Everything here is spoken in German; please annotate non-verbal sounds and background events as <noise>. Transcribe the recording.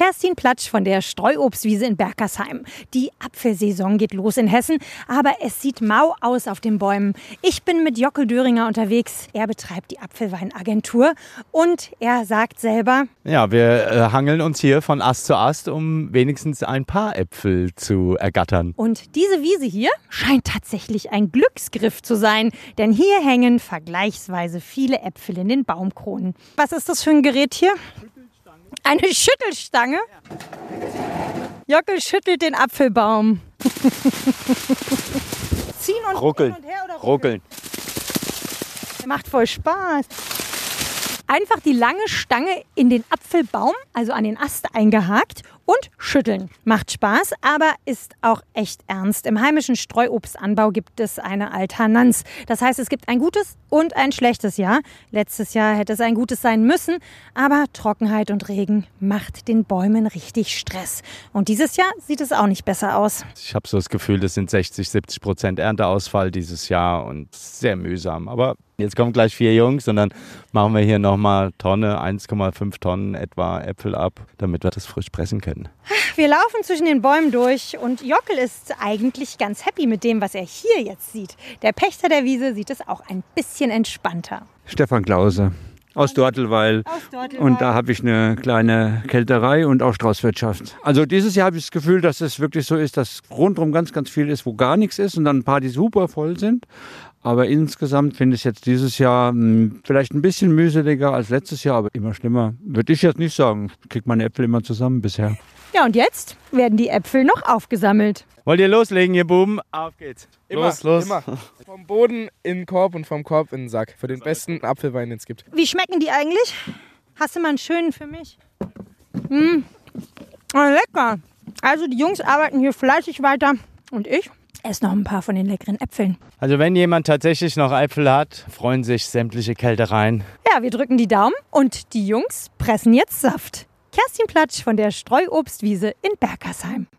Kerstin Platsch von der Streuobstwiese in Berkersheim. Die Apfelsaison geht los in Hessen, aber es sieht mau aus auf den Bäumen. Ich bin mit Jockel Döringer unterwegs. Er betreibt die Apfelweinagentur und er sagt selber, Ja, wir äh, hangeln uns hier von Ast zu Ast, um wenigstens ein paar Äpfel zu ergattern. und diese Wiese hier scheint tatsächlich ein Glücksgriff zu sein, denn hier hängen vergleichsweise viele Äpfel in den Baumkronen. Was ist das für ein Gerät hier? Eine Schüttelstange? Jockel schüttelt den Apfelbaum. <laughs> Ziehen und Ruckeln. hin und her oder Ruckeln. Macht voll Spaß. Einfach die lange Stange in den Apfelbaum, also an den Ast eingehakt und schütteln. Macht Spaß, aber ist auch echt ernst. Im heimischen Streuobstanbau gibt es eine Alternanz. Das heißt, es gibt ein gutes und ein schlechtes Jahr. Letztes Jahr hätte es ein gutes sein müssen, aber Trockenheit und Regen macht den Bäumen richtig Stress. Und dieses Jahr sieht es auch nicht besser aus. Ich habe so das Gefühl, das sind 60, 70 Prozent Ernteausfall dieses Jahr und sehr mühsam. Aber jetzt kommen gleich vier Jungs und dann machen wir hier nochmal Tonne, 1,5 Tonnen etwa Äpfel ab, damit wir das frisch pressen können. Wir laufen zwischen den Bäumen durch und Jockel ist eigentlich ganz happy mit dem, was er hier jetzt sieht. Der Pächter der Wiese sieht es auch ein bisschen entspannter. Stefan Klause aus Dortelweil. Und da habe ich eine kleine Kälterei und auch Straußwirtschaft. Also dieses Jahr habe ich das Gefühl, dass es wirklich so ist, dass rundherum ganz, ganz viel ist, wo gar nichts ist und dann ein paar, die super voll sind. Aber insgesamt finde ich jetzt dieses Jahr mh, vielleicht ein bisschen mühseliger als letztes Jahr, aber immer schlimmer. Würde ich jetzt nicht sagen. Ich kriege meine Äpfel immer zusammen bisher. Ja, und jetzt werden die Äpfel noch aufgesammelt. Wollt ihr loslegen, ihr Buben? Auf geht's. Immer, los, los. Immer. Vom Boden in den Korb und vom Korb in den Sack. Für den besten Apfelwein, den es gibt. Wie schmecken die eigentlich? Hast du mal einen schönen für mich? Mmh. Oh, lecker. Also die Jungs arbeiten hier fleißig weiter und ich esse noch ein paar von den leckeren Äpfeln. Also wenn jemand tatsächlich noch Äpfel hat, freuen sich sämtliche Kältereien. Ja, wir drücken die Daumen und die Jungs pressen jetzt Saft. Kerstin Platsch von der Streuobstwiese in Berkersheim.